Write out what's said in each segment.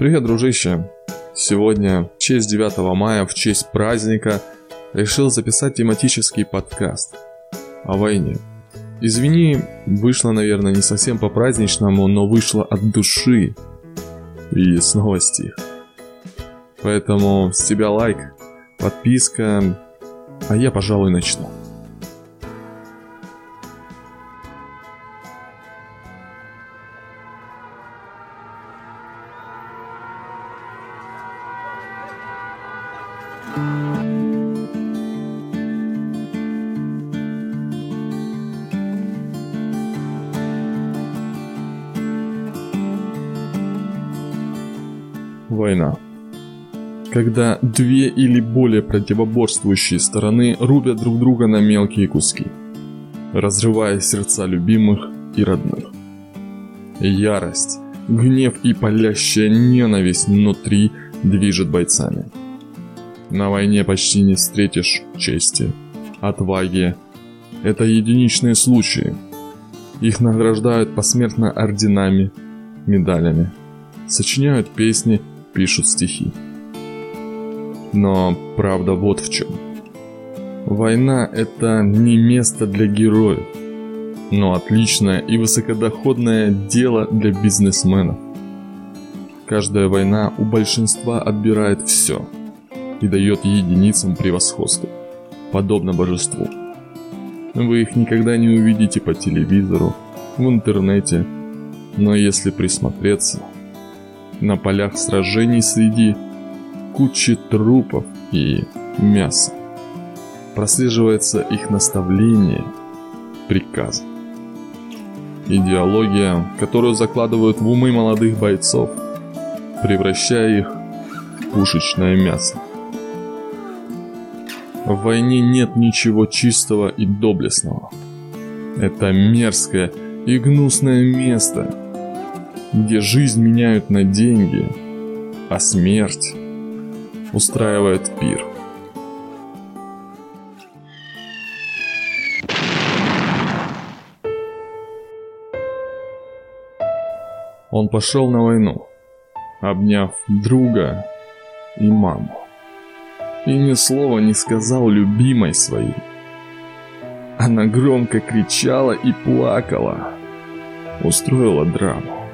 Привет, дружище! Сегодня, в честь 9 мая, в честь праздника, решил записать тематический подкаст о войне. Извини, вышло, наверное, не совсем по-праздничному, но вышло от души. И снова стих. Поэтому с тебя лайк, подписка, а я, пожалуй, начну. Война. Когда две или более противоборствующие стороны рубят друг друга на мелкие куски, разрывая сердца любимых и родных. Ярость, гнев и палящая ненависть внутри движет бойцами. На войне почти не встретишь чести, отваги. Это единичные случаи. Их награждают посмертно орденами, медалями. Сочиняют песни, пишут стихи. Но правда вот в чем. Война – это не место для героев, но отличное и высокодоходное дело для бизнесменов. Каждая война у большинства отбирает все и дает единицам превосходство, подобно божеству. Вы их никогда не увидите по телевизору, в интернете, но если присмотреться, на полях сражений среди кучи трупов и мяса прослеживается их наставление, приказ. Идеология, которую закладывают в умы молодых бойцов, превращая их в пушечное мясо. В войне нет ничего чистого и доблестного. Это мерзкое и гнусное место, где жизнь меняют на деньги, а смерть устраивает пир. Он пошел на войну, обняв друга и маму. И ни слова не сказал любимой своей. Она громко кричала и плакала. Устроила драму.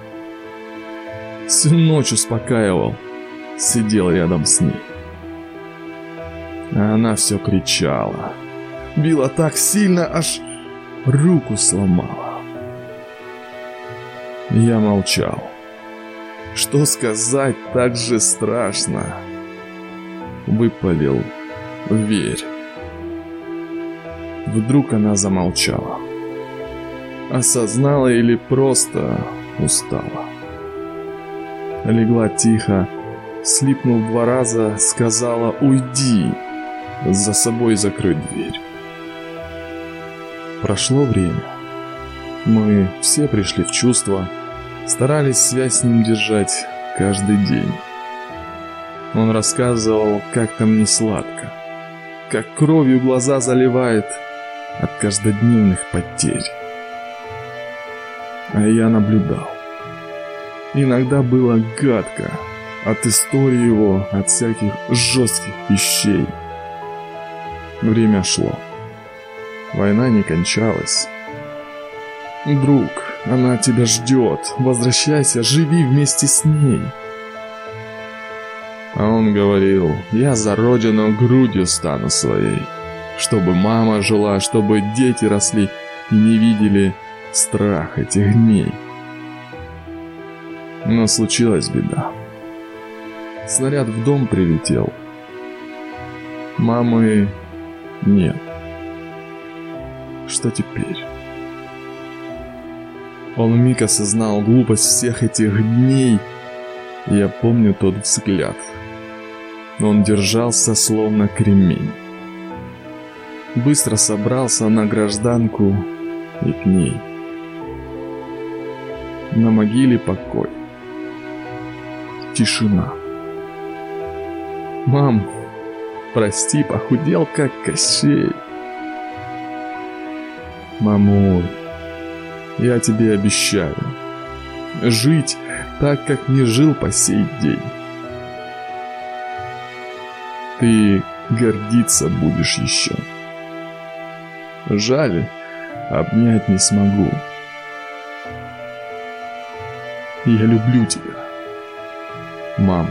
Всю ночь успокаивал, сидел рядом с ней. А она все кричала. Била так сильно, аж руку сломала. Я молчал. Что сказать так же страшно? Выпалил. Верь. Вдруг она замолчала. Осознала или просто устала легла тихо, слипнув два раза, сказала «Уйди!» За собой закрыть дверь. Прошло время. Мы все пришли в чувство, старались связь с ним держать каждый день. Он рассказывал, как там не сладко, как кровью глаза заливает от каждодневных потерь. А я наблюдал. Иногда было гадко от истории его, от всяких жестких вещей. Время шло. Война не кончалась. Друг, она тебя ждет. Возвращайся, живи вместе с ней. А он говорил, я за родину грудью стану своей. Чтобы мама жила, чтобы дети росли и не видели страх этих дней. Но случилась беда. Снаряд в дом прилетел. Мамы нет. Что теперь? Он вмиг осознал глупость всех этих дней. Я помню тот взгляд. Он держался словно кремень. Быстро собрался на гражданку и к ней. На могиле покой тишина. «Мам, прости, похудел как Кощей». «Мамуль, я тебе обещаю, жить так, как не жил по сей день. Ты гордиться будешь еще. Жаль, обнять не смогу. Я люблю тебя, мам.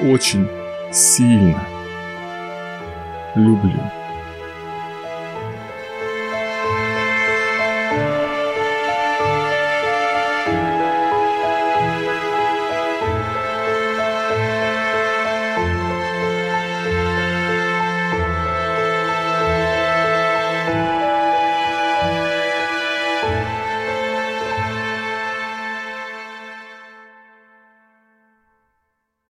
Очень сильно люблю.